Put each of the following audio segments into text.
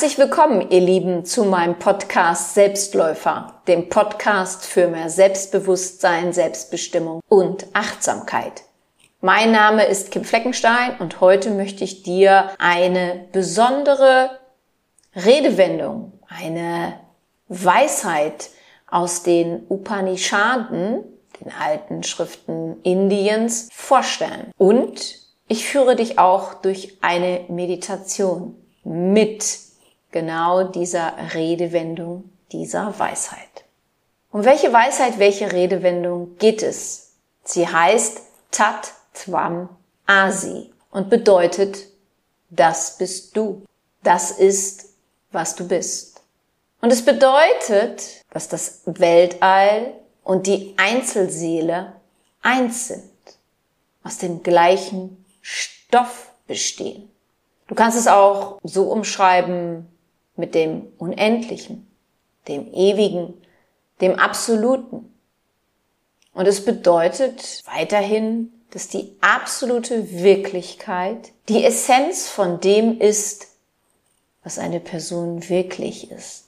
Herzlich willkommen, ihr Lieben, zu meinem Podcast Selbstläufer, dem Podcast für mehr Selbstbewusstsein, Selbstbestimmung und Achtsamkeit. Mein Name ist Kim Fleckenstein und heute möchte ich dir eine besondere Redewendung, eine Weisheit aus den Upanishaden, den alten Schriften Indiens, vorstellen. Und ich führe dich auch durch eine Meditation mit genau dieser Redewendung, dieser Weisheit. Um welche Weisheit, welche Redewendung geht es? Sie heißt Tat Tvam Asi und bedeutet, das bist du. Das ist, was du bist. Und es bedeutet, dass das Weltall und die Einzelseele eins sind, aus dem gleichen Stoff bestehen. Du kannst es auch so umschreiben, mit dem Unendlichen, dem Ewigen, dem Absoluten. Und es bedeutet weiterhin, dass die absolute Wirklichkeit die Essenz von dem ist, was eine Person wirklich ist.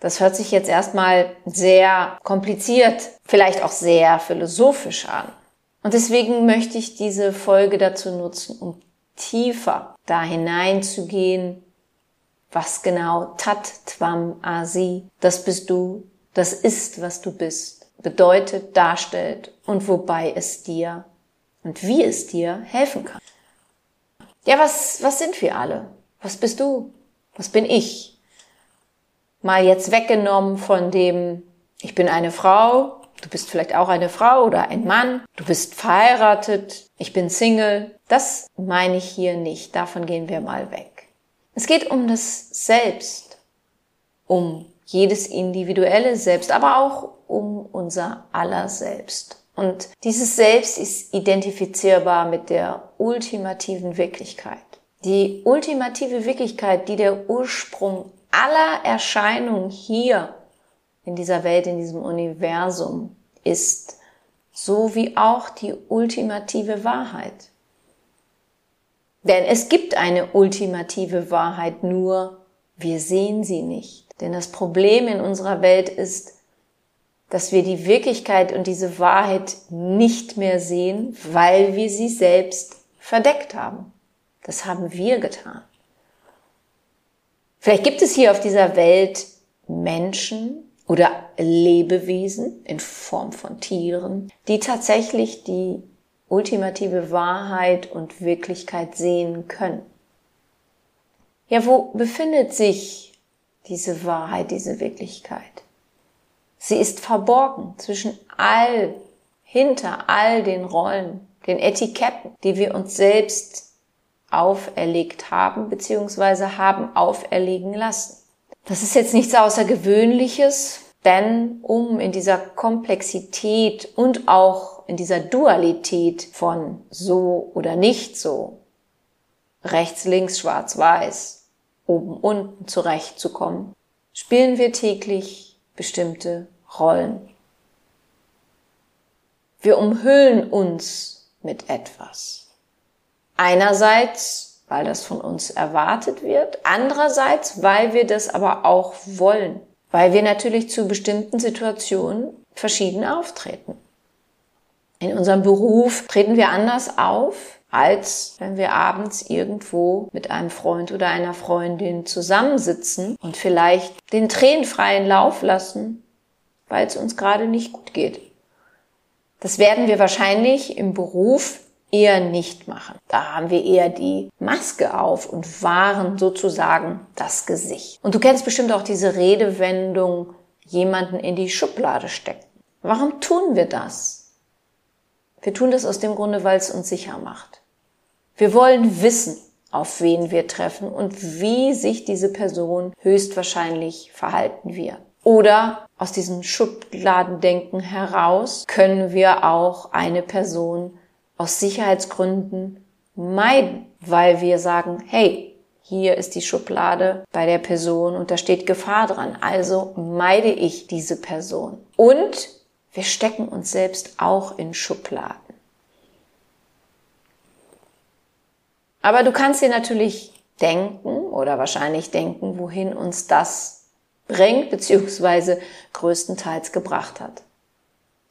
Das hört sich jetzt erstmal sehr kompliziert, vielleicht auch sehr philosophisch an. Und deswegen möchte ich diese Folge dazu nutzen, um tiefer da hineinzugehen, was genau Tat Tvam Asi, das bist du, das ist, was du bist, bedeutet, darstellt und wobei es dir und wie es dir helfen kann. Ja, was, was sind wir alle? Was bist du? Was bin ich? Mal jetzt weggenommen von dem, ich bin eine Frau, Du bist vielleicht auch eine Frau oder ein Mann. Du bist verheiratet. Ich bin Single. Das meine ich hier nicht. Davon gehen wir mal weg. Es geht um das Selbst. Um jedes individuelle Selbst, aber auch um unser aller Selbst. Und dieses Selbst ist identifizierbar mit der ultimativen Wirklichkeit. Die ultimative Wirklichkeit, die der Ursprung aller Erscheinungen hier in dieser Welt, in diesem Universum ist, so wie auch die ultimative Wahrheit. Denn es gibt eine ultimative Wahrheit, nur wir sehen sie nicht. Denn das Problem in unserer Welt ist, dass wir die Wirklichkeit und diese Wahrheit nicht mehr sehen, weil wir sie selbst verdeckt haben. Das haben wir getan. Vielleicht gibt es hier auf dieser Welt Menschen, oder Lebewesen in Form von Tieren, die tatsächlich die ultimative Wahrheit und Wirklichkeit sehen können. Ja, wo befindet sich diese Wahrheit, diese Wirklichkeit? Sie ist verborgen zwischen all, hinter all den Rollen, den Etiketten, die wir uns selbst auferlegt haben bzw. haben auferlegen lassen. Das ist jetzt nichts Außergewöhnliches, denn um in dieser Komplexität und auch in dieser Dualität von so oder nicht so, rechts, links, schwarz, weiß, oben, unten zurechtzukommen, spielen wir täglich bestimmte Rollen. Wir umhüllen uns mit etwas. Einerseits weil das von uns erwartet wird. Andererseits, weil wir das aber auch wollen, weil wir natürlich zu bestimmten Situationen verschieden auftreten. In unserem Beruf treten wir anders auf, als wenn wir abends irgendwo mit einem Freund oder einer Freundin zusammensitzen und vielleicht den tränenfreien Lauf lassen, weil es uns gerade nicht gut geht. Das werden wir wahrscheinlich im Beruf eher nicht machen. Da haben wir eher die Maske auf und wahren sozusagen das Gesicht. Und du kennst bestimmt auch diese Redewendung, jemanden in die Schublade stecken. Warum tun wir das? Wir tun das aus dem Grunde, weil es uns sicher macht. Wir wollen wissen, auf wen wir treffen und wie sich diese Person höchstwahrscheinlich verhalten wird. Oder aus diesem Schubladendenken heraus können wir auch eine Person aus Sicherheitsgründen meiden, weil wir sagen, hey, hier ist die Schublade bei der Person und da steht Gefahr dran, also meide ich diese Person. Und wir stecken uns selbst auch in Schubladen. Aber du kannst dir natürlich denken oder wahrscheinlich denken, wohin uns das bringt, beziehungsweise größtenteils gebracht hat.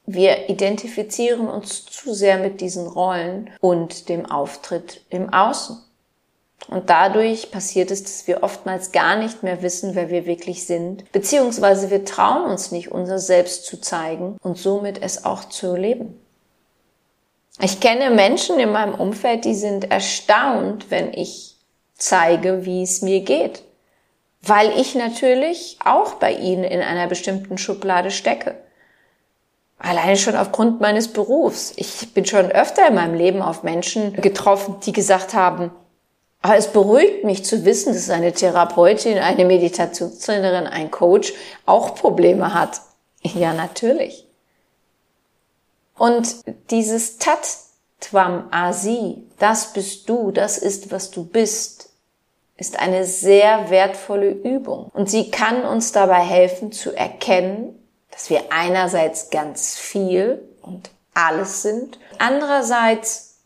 Wir identifizieren uns zu sehr mit diesen Rollen und dem Auftritt im Außen. Und dadurch passiert es, dass wir oftmals gar nicht mehr wissen, wer wir wirklich sind, beziehungsweise wir trauen uns nicht, unser Selbst zu zeigen und somit es auch zu leben. Ich kenne Menschen in meinem Umfeld, die sind erstaunt, wenn ich zeige, wie es mir geht, weil ich natürlich auch bei ihnen in einer bestimmten Schublade stecke. Alleine schon aufgrund meines Berufs. Ich bin schon öfter in meinem Leben auf Menschen getroffen, die gesagt haben, aber es beruhigt mich zu wissen, dass eine Therapeutin, eine Meditationstrainerin, ein Coach auch Probleme hat. Ja, natürlich. Und dieses Tat Tvam Asi, das bist du, das ist, was du bist, ist eine sehr wertvolle Übung. Und sie kann uns dabei helfen zu erkennen, dass wir einerseits ganz viel und alles sind, andererseits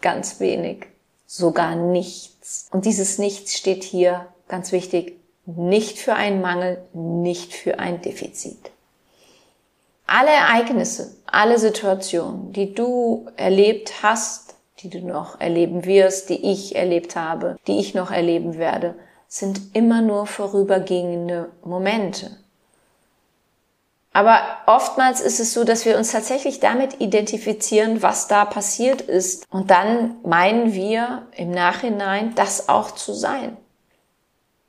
ganz wenig, sogar nichts. Und dieses Nichts steht hier, ganz wichtig, nicht für einen Mangel, nicht für ein Defizit. Alle Ereignisse, alle Situationen, die du erlebt hast, die du noch erleben wirst, die ich erlebt habe, die ich noch erleben werde, sind immer nur vorübergehende Momente. Aber oftmals ist es so, dass wir uns tatsächlich damit identifizieren, was da passiert ist. Und dann meinen wir im Nachhinein, das auch zu sein.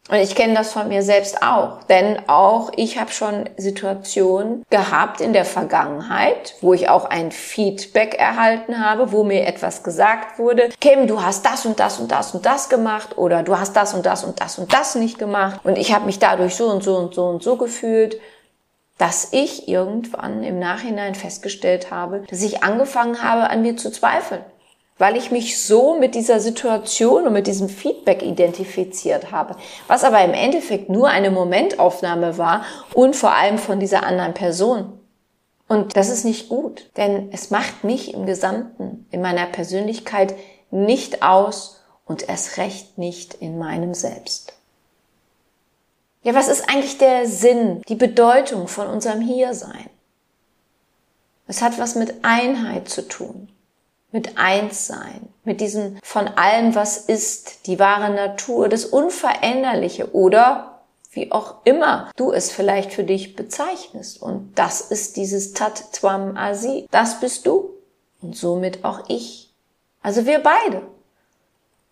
Und ich kenne das von mir selbst auch, denn auch ich habe schon Situationen gehabt in der Vergangenheit, wo ich auch ein Feedback erhalten habe, wo mir etwas gesagt wurde, Kim, du hast das und das und das und das gemacht oder du hast das und das und das und das nicht gemacht und ich habe mich dadurch so und so und so und so gefühlt dass ich irgendwann im Nachhinein festgestellt habe, dass ich angefangen habe, an mir zu zweifeln, weil ich mich so mit dieser Situation und mit diesem Feedback identifiziert habe, was aber im Endeffekt nur eine Momentaufnahme war und vor allem von dieser anderen Person. Und das ist nicht gut, denn es macht mich im Gesamten, in meiner Persönlichkeit nicht aus und erst recht nicht in meinem Selbst. Ja, was ist eigentlich der Sinn, die Bedeutung von unserem Hiersein? Es hat was mit Einheit zu tun, mit Einssein, mit diesem von allem, was ist, die wahre Natur, das Unveränderliche oder wie auch immer du es vielleicht für dich bezeichnest. Und das ist dieses Tat Twam Asi. Das bist du und somit auch ich. Also wir beide.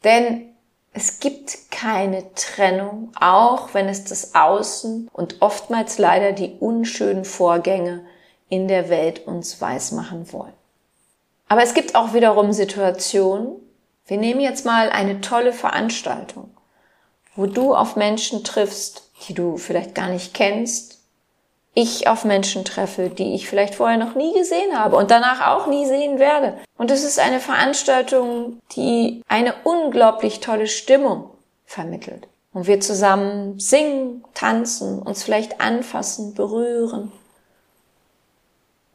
Denn es gibt keine Trennung, auch wenn es das Außen und oftmals leider die unschönen Vorgänge in der Welt uns weismachen wollen. Aber es gibt auch wiederum Situationen, wir nehmen jetzt mal eine tolle Veranstaltung, wo du auf Menschen triffst, die du vielleicht gar nicht kennst, ich auf Menschen treffe, die ich vielleicht vorher noch nie gesehen habe und danach auch nie sehen werde. Und es ist eine Veranstaltung, die eine unglaublich tolle Stimmung vermittelt. Und wir zusammen singen, tanzen, uns vielleicht anfassen, berühren.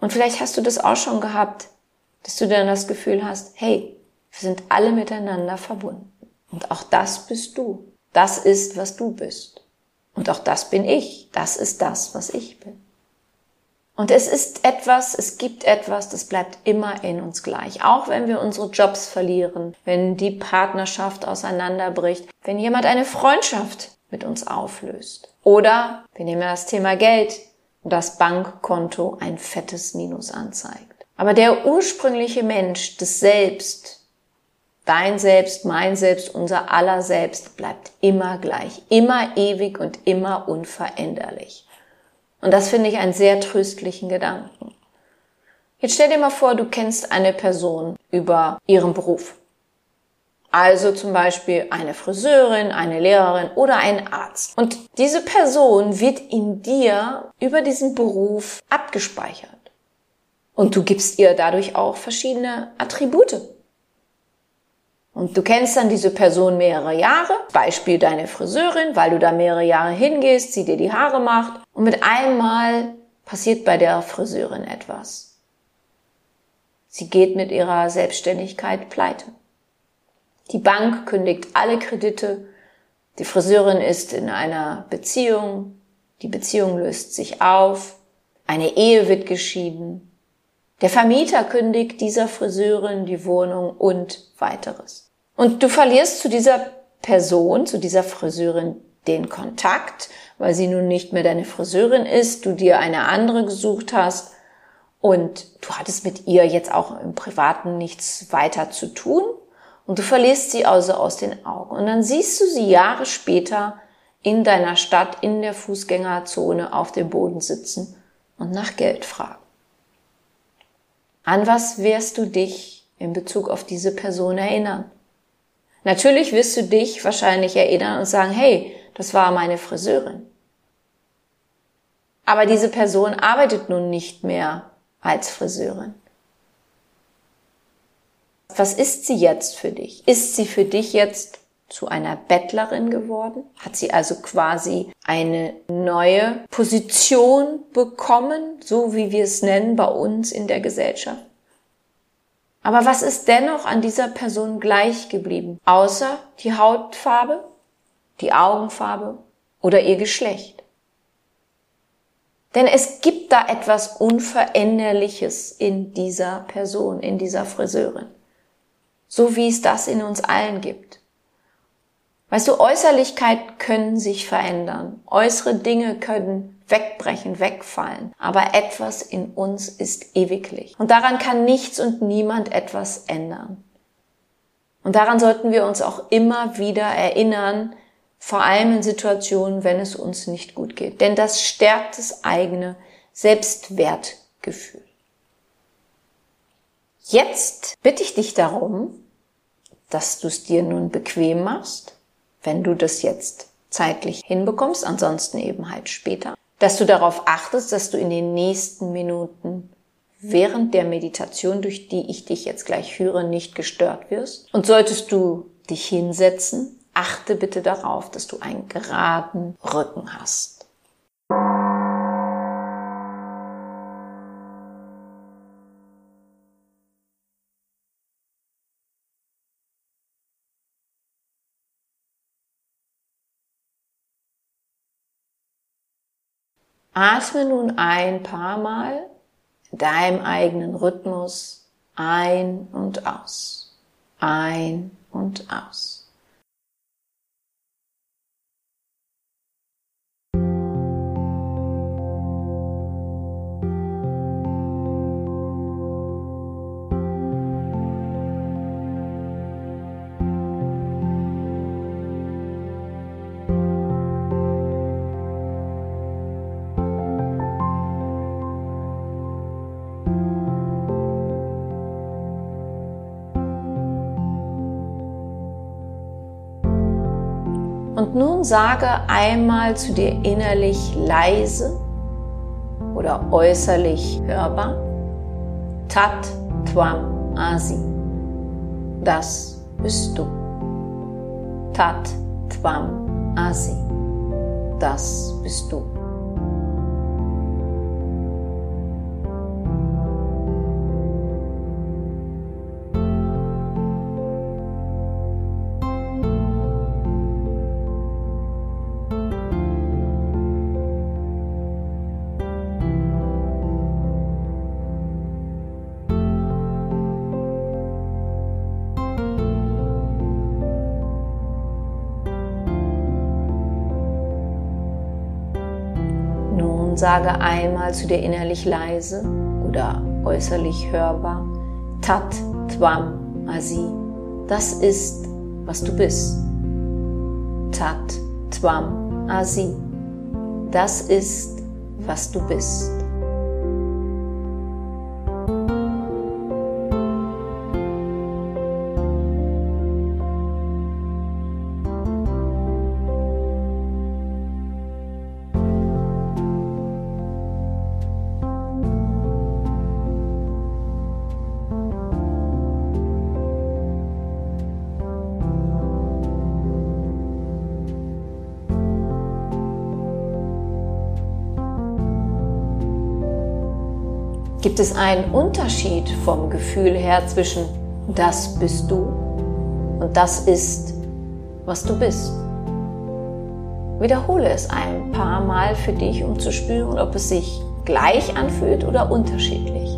Und vielleicht hast du das auch schon gehabt, dass du dann das Gefühl hast, hey, wir sind alle miteinander verbunden. Und auch das bist du. Das ist, was du bist. Und auch das bin ich. Das ist das, was ich bin. Und es ist etwas, es gibt etwas, das bleibt immer in uns gleich. Auch wenn wir unsere Jobs verlieren, wenn die Partnerschaft auseinanderbricht, wenn jemand eine Freundschaft mit uns auflöst. Oder wir nehmen das Thema Geld und das Bankkonto ein fettes Minus anzeigt. Aber der ursprüngliche Mensch, das Selbst, Dein Selbst, mein Selbst, unser aller Selbst bleibt immer gleich, immer ewig und immer unveränderlich. Und das finde ich einen sehr tröstlichen Gedanken. Jetzt stell dir mal vor, du kennst eine Person über ihren Beruf. Also zum Beispiel eine Friseurin, eine Lehrerin oder ein Arzt. Und diese Person wird in dir über diesen Beruf abgespeichert. Und du gibst ihr dadurch auch verschiedene Attribute. Und du kennst dann diese Person mehrere Jahre, Beispiel deine Friseurin, weil du da mehrere Jahre hingehst, sie dir die Haare macht und mit einmal passiert bei der Friseurin etwas. Sie geht mit ihrer Selbstständigkeit pleite. Die Bank kündigt alle Kredite Die Friseurin ist in einer Beziehung, die Beziehung löst sich auf, eine Ehe wird geschieden, der Vermieter kündigt dieser Friseurin die Wohnung und weiteres. Und du verlierst zu dieser Person, zu dieser Friseurin den Kontakt, weil sie nun nicht mehr deine Friseurin ist, du dir eine andere gesucht hast und du hattest mit ihr jetzt auch im Privaten nichts weiter zu tun und du verlierst sie also aus den Augen. Und dann siehst du sie Jahre später in deiner Stadt in der Fußgängerzone auf dem Boden sitzen und nach Geld fragen. An was wirst du dich in Bezug auf diese Person erinnern? Natürlich wirst du dich wahrscheinlich erinnern und sagen, hey, das war meine Friseurin. Aber diese Person arbeitet nun nicht mehr als Friseurin. Was ist sie jetzt für dich? Ist sie für dich jetzt zu einer Bettlerin geworden? Hat sie also quasi eine neue Position bekommen, so wie wir es nennen bei uns in der Gesellschaft? Aber was ist dennoch an dieser Person gleich geblieben? Außer die Hautfarbe, die Augenfarbe oder ihr Geschlecht. Denn es gibt da etwas Unveränderliches in dieser Person, in dieser Friseurin. So wie es das in uns allen gibt. Weißt du, Äußerlichkeit können sich verändern. Äußere Dinge können wegbrechen, wegfallen. Aber etwas in uns ist ewiglich. Und daran kann nichts und niemand etwas ändern. Und daran sollten wir uns auch immer wieder erinnern, vor allem in Situationen, wenn es uns nicht gut geht. Denn das stärkt das eigene Selbstwertgefühl. Jetzt bitte ich dich darum, dass du es dir nun bequem machst, wenn du das jetzt zeitlich hinbekommst, ansonsten eben halt später dass du darauf achtest, dass du in den nächsten Minuten während der Meditation, durch die ich dich jetzt gleich führe, nicht gestört wirst. Und solltest du dich hinsetzen, achte bitte darauf, dass du einen geraden Rücken hast. Atme nun ein paar Mal in deinem eigenen Rhythmus ein und aus, ein und aus. Und nun sage einmal zu dir innerlich leise oder äußerlich hörbar, Tat Tvam Asi. Das bist du. Tat Tvam Asi. Das bist du. Und sage einmal zu dir innerlich leise oder äußerlich hörbar, Tat Tvam Asi. Das ist, was du bist. Tat Tvam Asi. Das ist, was du bist. Gibt es einen Unterschied vom Gefühl her zwischen das bist du und das ist, was du bist? Wiederhole es ein paar Mal für dich, um zu spüren, ob es sich gleich anfühlt oder unterschiedlich.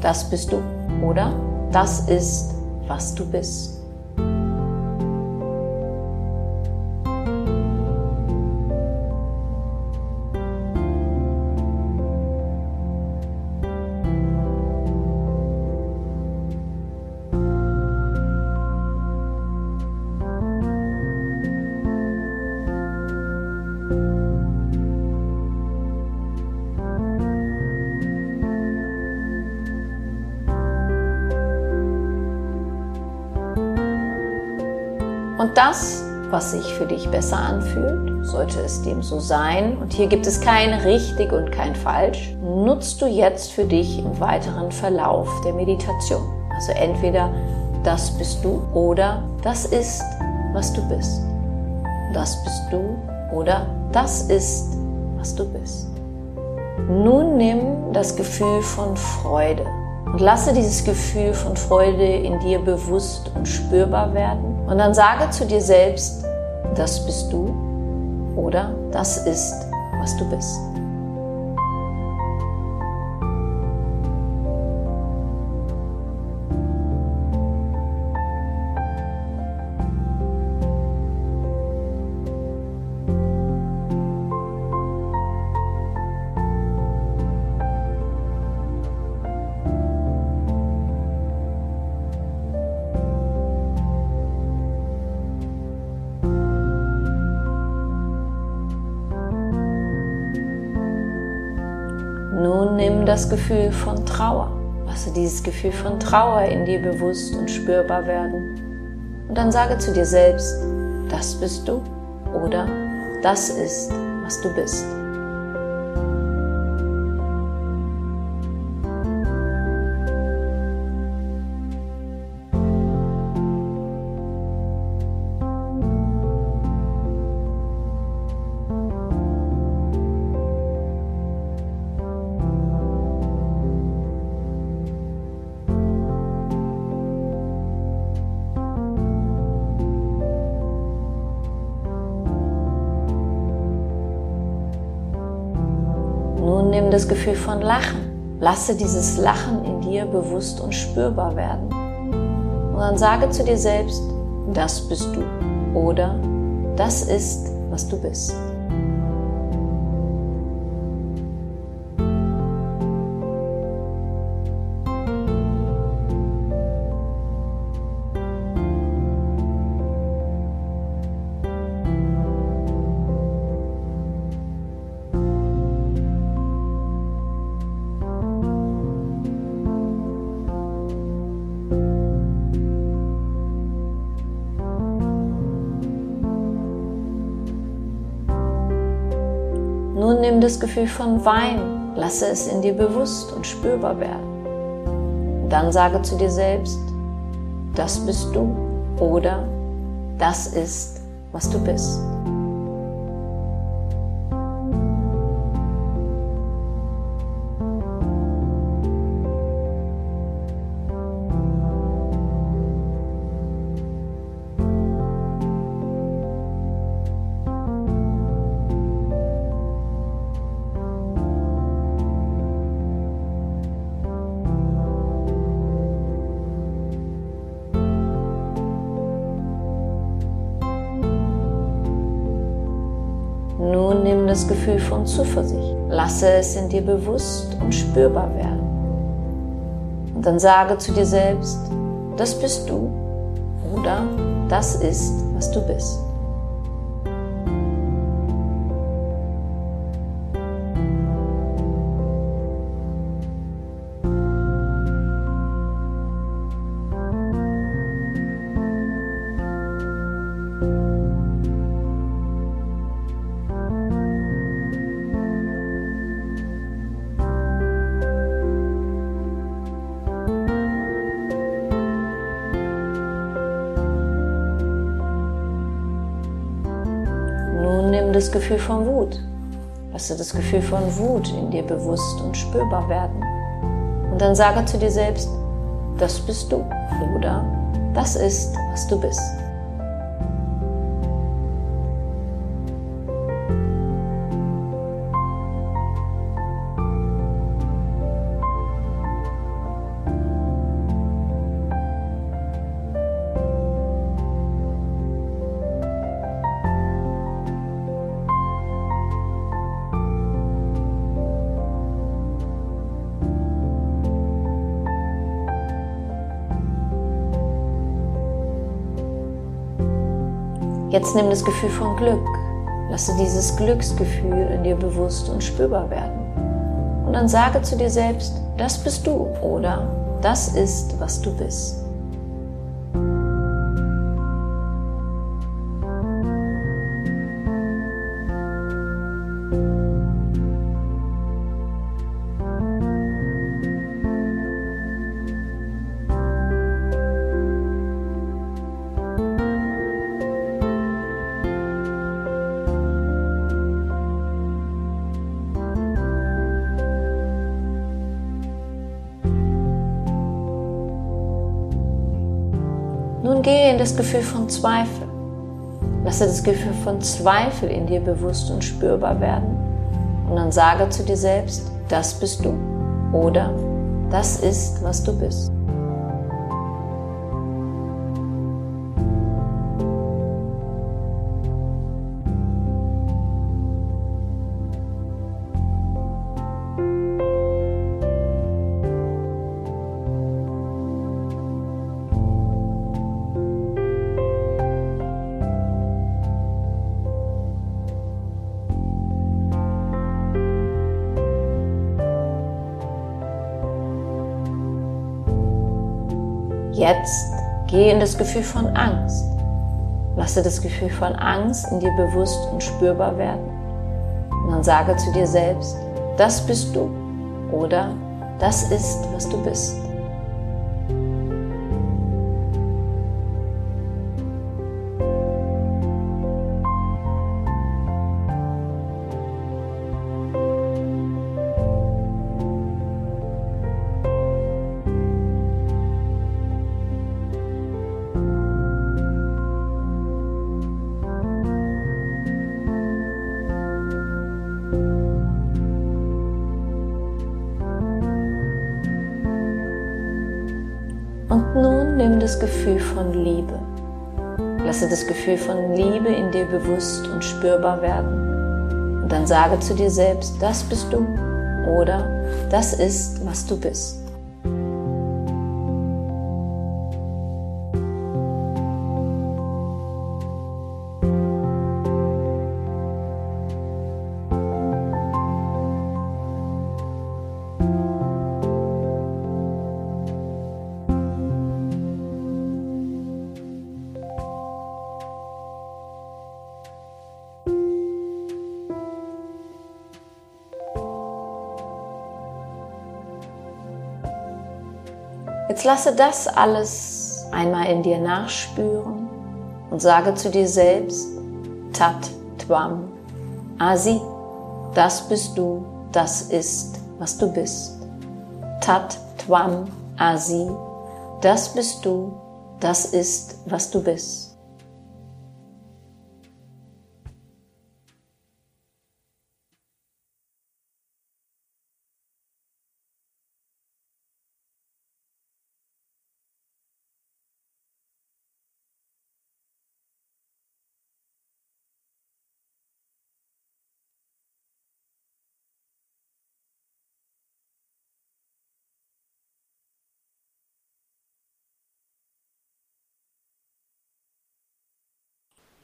Das bist du, oder? Das ist, was du bist. Was sich für dich besser anfühlt, sollte es dem so sein, und hier gibt es kein richtig und kein falsch, nutzt du jetzt für dich im weiteren Verlauf der Meditation. Also entweder das bist du oder das ist, was du bist. Das bist du oder das ist, was du bist. Nun nimm das Gefühl von Freude und lasse dieses Gefühl von Freude in dir bewusst und spürbar werden. Und dann sage zu dir selbst, das bist du oder das ist, was du bist. Nimm das Gefühl von Trauer. Lasse dieses Gefühl von Trauer in dir bewusst und spürbar werden. Und dann sage zu dir selbst, das bist du oder das ist, was du bist. Von Lachen. Lasse dieses Lachen in dir bewusst und spürbar werden. Und dann sage zu dir selbst, das bist du oder das ist, was du bist. Das Gefühl von Wein, lasse es in dir bewusst und spürbar werden. dann sage zu dir selbst, das bist du oder das ist, was du bist. Das Gefühl von Zuversicht. Lasse es in dir bewusst und spürbar werden. Und dann sage zu dir selbst, das bist du oder das ist, was du bist. Das Gefühl von Wut. Lasse das Gefühl von Wut in dir bewusst und spürbar werden. Und dann sage zu dir selbst, das bist du oder das ist, was du bist. Jetzt nimm das Gefühl von Glück. Lasse dieses Glücksgefühl in dir bewusst und spürbar werden. Und dann sage zu dir selbst, das bist du oder das ist, was du bist. Das Gefühl von Zweifel. Lasse das Gefühl von Zweifel in dir bewusst und spürbar werden. Und dann sage zu dir selbst, das bist du. Oder das ist, was du bist. Gehe in das Gefühl von Angst. Lasse das Gefühl von Angst in dir bewusst und spürbar werden. Und dann sage zu dir selbst, das bist du oder das ist, was du bist. Das Gefühl von Liebe. Lasse das Gefühl von Liebe in dir bewusst und spürbar werden. Und dann sage zu dir selbst, das bist du oder das ist, was du bist. Jetzt lasse das alles einmal in dir nachspüren und sage zu dir selbst, Tat Tvam Asi, das bist du, das ist, was du bist. Tat Tvam Asi, das bist du, das ist, was du bist.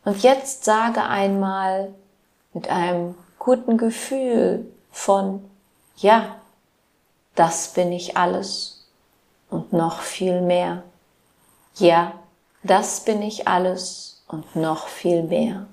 Und jetzt sage einmal mit einem guten Gefühl von, ja, das bin ich alles und noch viel mehr. Ja, das bin ich alles und noch viel mehr.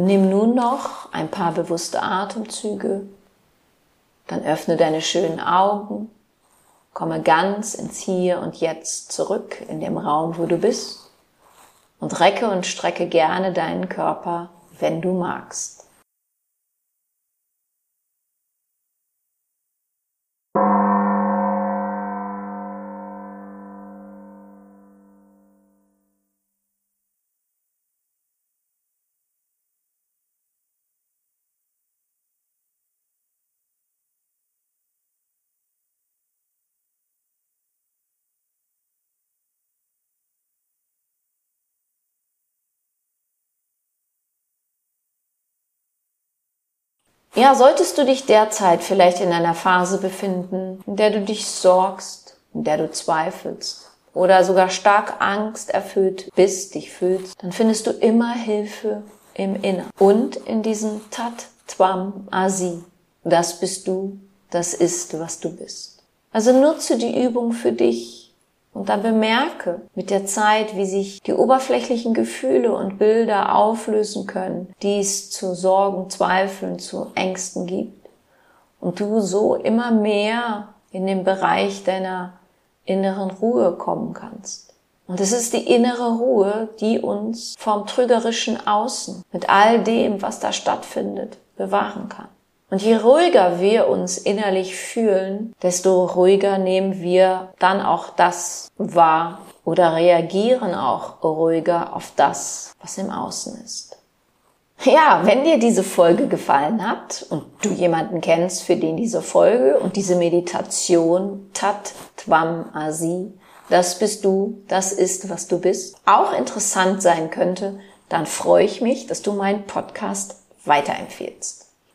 Nimm nun noch ein paar bewusste Atemzüge, dann öffne deine schönen Augen, komme ganz ins Hier und Jetzt zurück in dem Raum, wo du bist. Und recke und strecke gerne deinen Körper, wenn du magst. Ja, solltest du dich derzeit vielleicht in einer Phase befinden, in der du dich sorgst, in der du zweifelst oder sogar stark Angst erfüllt bist, dich fühlst, dann findest du immer Hilfe im Inneren und in diesem Tat Twam Asi. Das bist du, das ist, was du bist. Also nutze die Übung für dich und dann bemerke mit der Zeit, wie sich die oberflächlichen Gefühle und Bilder auflösen können, die es zu Sorgen, Zweifeln, zu Ängsten gibt. Und du so immer mehr in den Bereich deiner inneren Ruhe kommen kannst. Und es ist die innere Ruhe, die uns vom trügerischen Außen mit all dem, was da stattfindet, bewahren kann. Und je ruhiger wir uns innerlich fühlen, desto ruhiger nehmen wir dann auch das wahr oder reagieren auch ruhiger auf das, was im Außen ist. Ja, wenn dir diese Folge gefallen hat und du jemanden kennst, für den diese Folge und diese Meditation Tat Tvam Asi, das bist du, das ist, was du bist, auch interessant sein könnte, dann freue ich mich, dass du meinen Podcast weiterempfehlst.